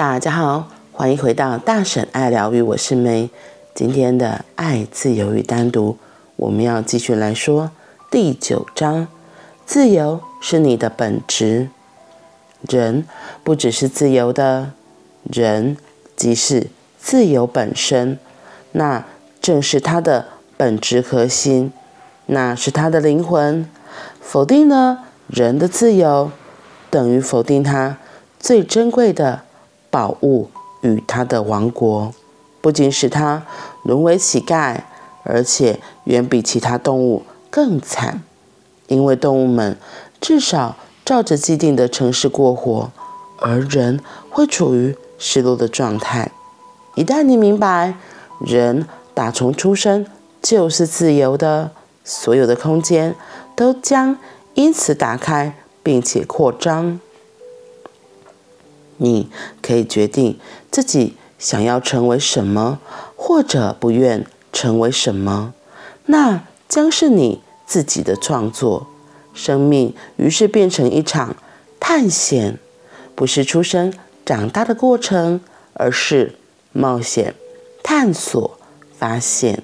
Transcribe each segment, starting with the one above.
大家好，欢迎回到大婶爱疗愈，我是梅。今天的爱、自由与单独，我们要继续来说第九章：自由是你的本质。人不只是自由的，人即是自由本身，那正是他的本质核心，那是他的灵魂。否定了人的自由，等于否定他最珍贵的。宝物与他的王国，不仅使他沦为乞丐，而且远比其他动物更惨。因为动物们至少照着既定的城市过活，而人会处于失落的状态。一旦你明白，人打从出生就是自由的，所有的空间都将因此打开，并且扩张。你可以决定自己想要成为什么，或者不愿成为什么，那将是你自己的创作。生命于是变成一场探险，不是出生长大的过程，而是冒险、探索、发现。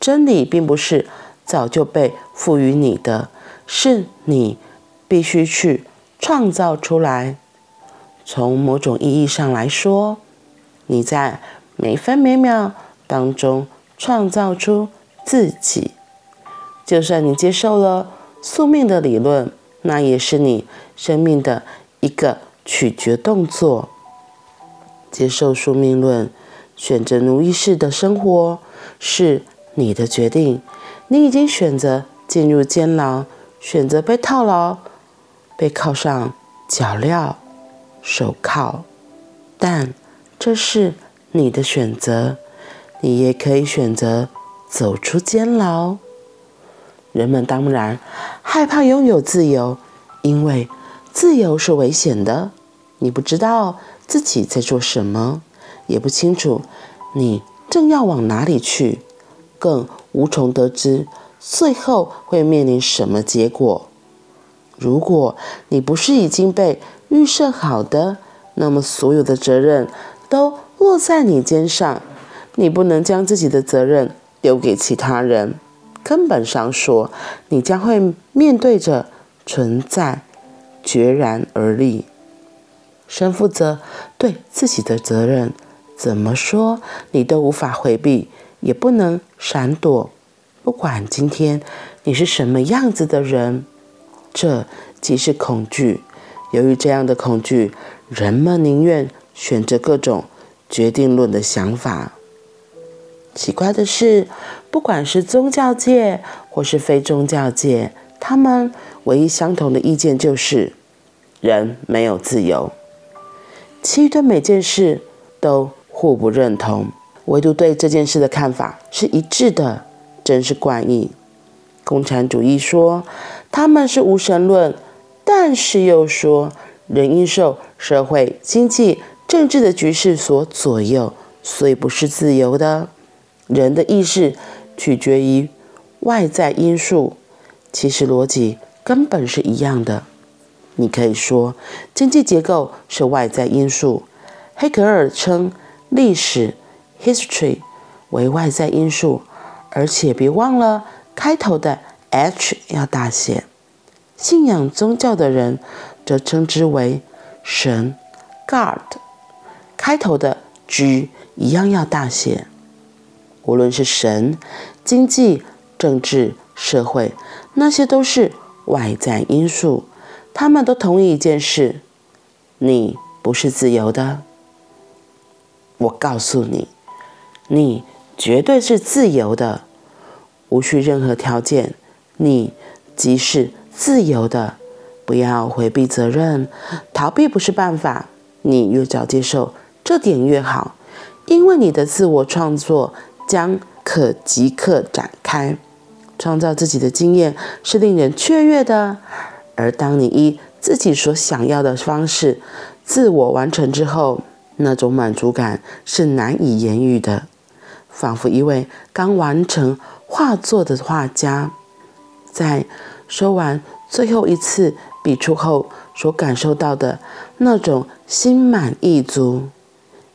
真理并不是早就被赋予你的，是你必须去创造出来。从某种意义上来说，你在每分每秒当中创造出自己。就算你接受了宿命的理论，那也是你生命的一个取决动作。接受宿命论，选择奴役式的生活，是你的决定。你已经选择进入监牢，选择被套牢，被铐上脚镣。手铐，但这是你的选择。你也可以选择走出监牢。人们当然害怕拥有自由，因为自由是危险的。你不知道自己在做什么，也不清楚你正要往哪里去，更无从得知最后会面临什么结果。如果你不是已经被预设好的，那么所有的责任都落在你肩上，你不能将自己的责任丢给其他人。根本上说，你将会面对着存在，决然而立，身负责对自己的责任。怎么说，你都无法回避，也不能闪躲。不管今天你是什么样子的人，这即是恐惧。由于这样的恐惧，人们宁愿选择各种决定论的想法。奇怪的是，不管是宗教界或是非宗教界，他们唯一相同的意见就是人没有自由。其余的每件事都互不认同，唯独对这件事的看法是一致的，真是怪异。共产主义说他们是无神论。但是又说，人因受社会、经济、政治的局势所左右，所以不是自由的。人的意识取决于外在因素，其实逻辑根本是一样的。你可以说，经济结构是外在因素。黑格尔称历史 （history） 为外在因素，而且别忘了开头的 h 要大写。信仰宗教的人则称之为神 （God），开头的 G 一样要大写。无论是神、经济、政治、社会，那些都是外在因素。他们都同意一件事：你不是自由的。我告诉你，你绝对是自由的，无需任何条件。你即是。自由的，不要回避责任，逃避不是办法。你越早接受这点越好，因为你的自我创作将可即刻展开。创造自己的经验是令人雀跃的，而当你以自己所想要的方式自我完成之后，那种满足感是难以言喻的，仿佛一位刚完成画作的画家在。说完最后一次笔触后所感受到的那种心满意足，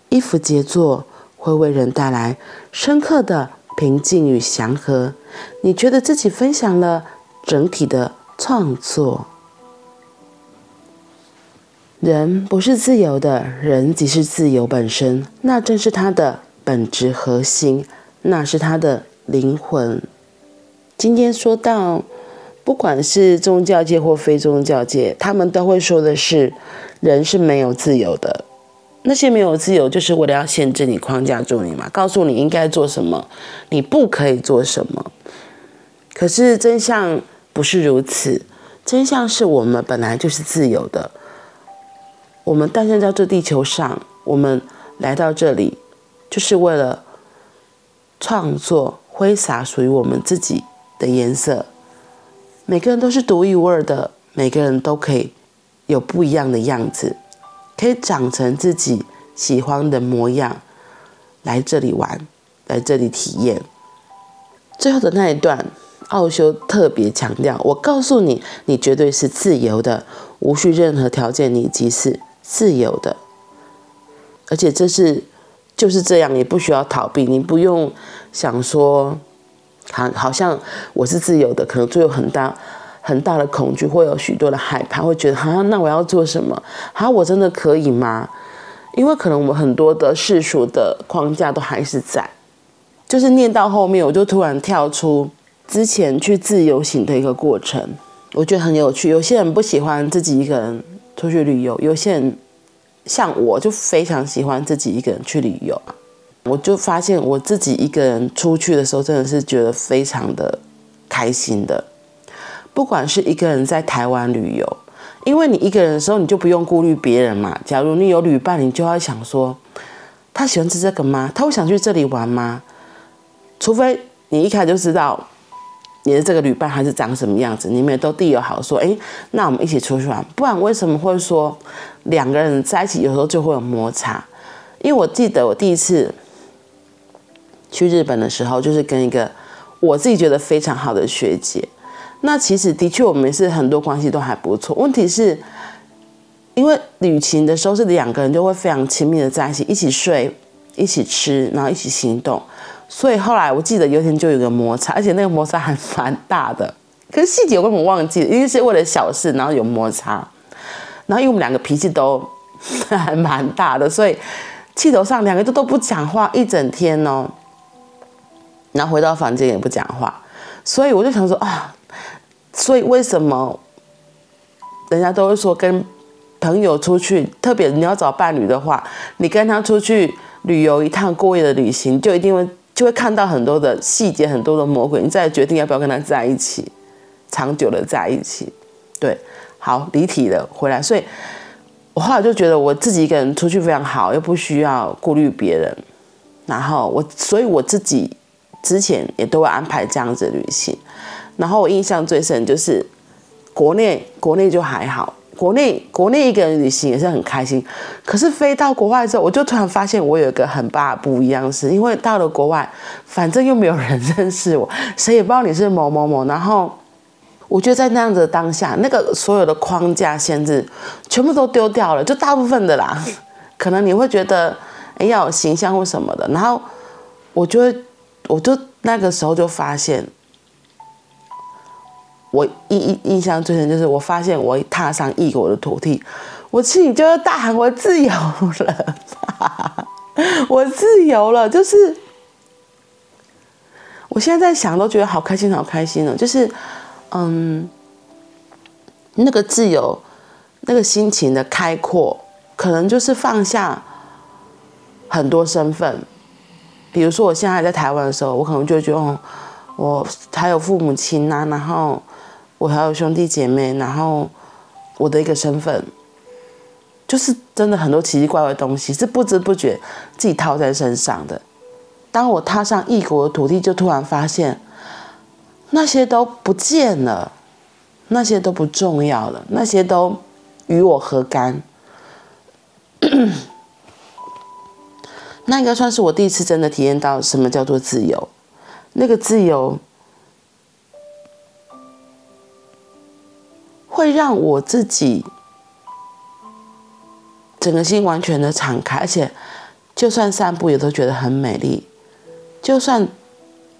衣服杰作会为人带来深刻的平静与祥和。你觉得自己分享了整体的创作。人不是自由的，人即是自由本身，那正是他的本质核心，那是他的灵魂。今天说到，不管是宗教界或非宗教界，他们都会说的是，人是没有自由的。那些没有自由，就是为了要限制你、框架住你嘛，告诉你应该做什么，你不可以做什么。可是真相不是如此，真相是我们本来就是自由的。我们诞生在这地球上，我们来到这里，就是为了创作、挥洒属于我们自己的颜色。每个人都是独一无二的，每个人都可以有不一样的样子，可以长成自己喜欢的模样，来这里玩，来这里体验。最后的那一段，奥修特别强调：我告诉你，你绝对是自由的，无需任何条件，你即是。自由的，而且这是就是这样，也不需要逃避。你不用想说，好，好像我是自由的，可能就有很大很大的恐惧，会有许多的害怕，会觉得，好像那我要做什么？好，我真的可以吗？因为可能我们很多的世俗的框架都还是在。就是念到后面，我就突然跳出之前去自由行的一个过程，我觉得很有趣。有些人不喜欢自己一个人。出去旅游，有些人像我，就非常喜欢自己一个人去旅游。我就发现我自己一个人出去的时候，真的是觉得非常的开心的。不管是一个人在台湾旅游，因为你一个人的时候，你就不用顾虑别人嘛。假如你有旅伴，你就要想说，他喜欢吃这个吗？他会想去这里玩吗？除非你一开始就知道。你的这个旅伴还是长什么样子？你们也都地友好说，哎，那我们一起出去玩。不然为什么会说两个人在一起有时候就会有摩擦？因为我记得我第一次去日本的时候，就是跟一个我自己觉得非常好的学姐。那其实的确我们是很多关系都还不错。问题是，因为旅行的时候是两个人就会非常亲密的在一起，一起睡，一起吃，然后一起行动。所以后来我记得有一天就有个摩擦，而且那个摩擦还蛮大的。可是细节我根本忘记了，因为是为了小事，然后有摩擦。然后因为我们两个脾气都 还蛮大的，所以气头上两个都都不讲话一整天哦。然后回到房间也不讲话，所以我就想说啊，所以为什么人家都会说跟朋友出去，特别你要找伴侣的话，你跟他出去旅游一趟过夜的旅行，就一定会。就会看到很多的细节，很多的魔鬼，你再决定要不要跟他在一起，长久的在一起。对，好，离题了，回来。所以，我后来就觉得我自己一个人出去非常好，又不需要顾虑别人。然后我，所以我自己之前也都会安排这样子旅行。然后我印象最深就是国内，国内就还好。国内国内一个人旅行也是很开心，可是飞到国外之后，我就突然发现我有一个很大不一样是，因为到了国外，反正又没有人认识我，谁也不知道你是某某某。然后我觉得在那样子的当下，那个所有的框架限制全部都丢掉了，就大部分的啦。可能你会觉得，哎，要有形象或什么的。然后我就会，我就那个时候就发现。我印印印象最深就是，我发现我踏上异国的土地，我心里就要大喊：“我自由了，我自由了！”就是我现在在想，都觉得好开心，好开心哦！就是，嗯，那个自由，那个心情的开阔，可能就是放下很多身份。比如说，我现在还在台湾的时候，我可能就觉得，哦，我还有父母亲呐，然后。我还有兄弟姐妹，然后我的一个身份，就是真的很多奇奇怪怪的东西是不知不觉自己套在身上的。当我踏上异国的土地，就突然发现那些都不见了，那些都不重要了，那些都与我何干？那应该算是我第一次真的体验到什么叫做自由，那个自由。会让我自己整个心完全的敞开，而且就算散步也都觉得很美丽，就算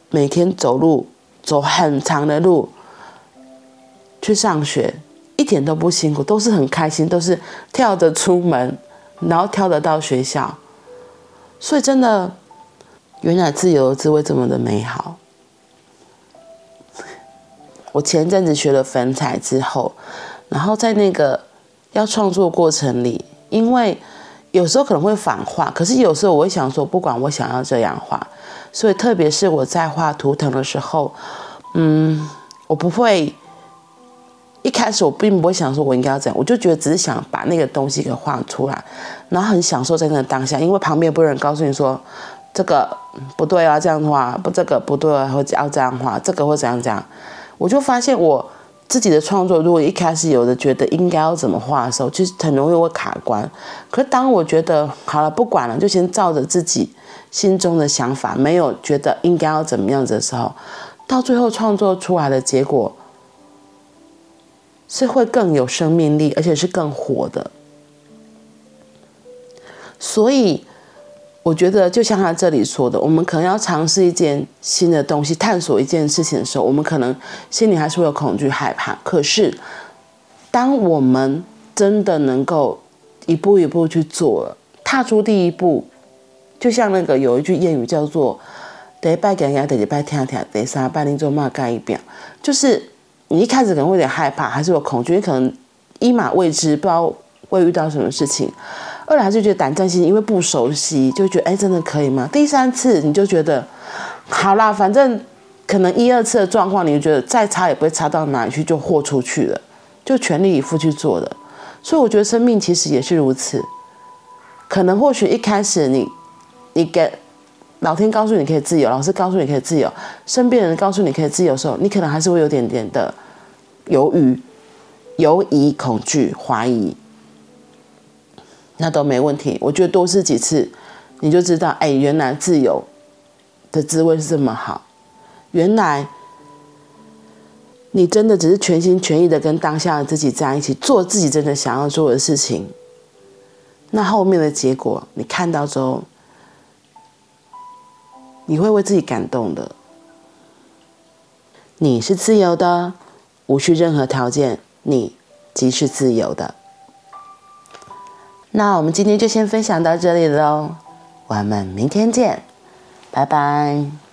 每天走路走很长的路去上学，一点都不辛苦，都是很开心，都是跳着出门，然后跳着到学校。所以真的，原来自由的滋味这么的美好。我前阵子学了粉彩之后，然后在那个要创作过程里，因为有时候可能会反画，可是有时候我会想说，不管我想要这样画，所以特别是我在画图腾的时候，嗯，我不会一开始我并不会想说我应该要怎样，我就觉得只是想把那个东西给画出来，然后很享受在那个当下，因为旁边不会有人告诉你说这个不对啊，这样画不这个不对啊，或者要这样画，这个或怎样怎样。我就发现我自己的创作，如果一开始有的觉得应该要怎么画的时候，其实很容易会卡关。可是当我觉得好了，不管了，就先照着自己心中的想法，没有觉得应该要怎么样子的时候，到最后创作出来的结果是会更有生命力，而且是更活的。所以。我觉得就像他这里说的，我们可能要尝试一件新的东西，探索一件事情的时候，我们可能心里还是会有恐惧、害怕。可是，当我们真的能够一步一步去做，踏出第一步，就像那个有一句谚语叫做“第一拜讲讲，第二拜听听，第三拜你做嘛干一遍”，就是你一开始可能会有点害怕，还是有恐惧，你可能一码未知，不知道会遇到什么事情。二来就觉得胆战心惊，因为不熟悉，就觉得哎，真的可以吗？第三次你就觉得好啦，反正可能一二次的状况，你就觉得再差也不会差到哪里去，就豁出去了，就全力以赴去做的。所以我觉得生命其实也是如此，可能或许一开始你你给老天告诉你可以自由，老师告诉你可以自由，身边人告诉你可以自由的时候，你可能还是会有点点的犹豫、犹疑、恐惧、怀疑。那都没问题，我觉得多试几次，你就知道，哎，原来自由的滋味是这么好。原来你真的只是全心全意的跟当下的自己在一起，做自己真的想要做的事情。那后面的结果，你看到之后，你会为自己感动的。你是自由的，无需任何条件，你即是自由的。那我们今天就先分享到这里喽，我们明天见，拜拜。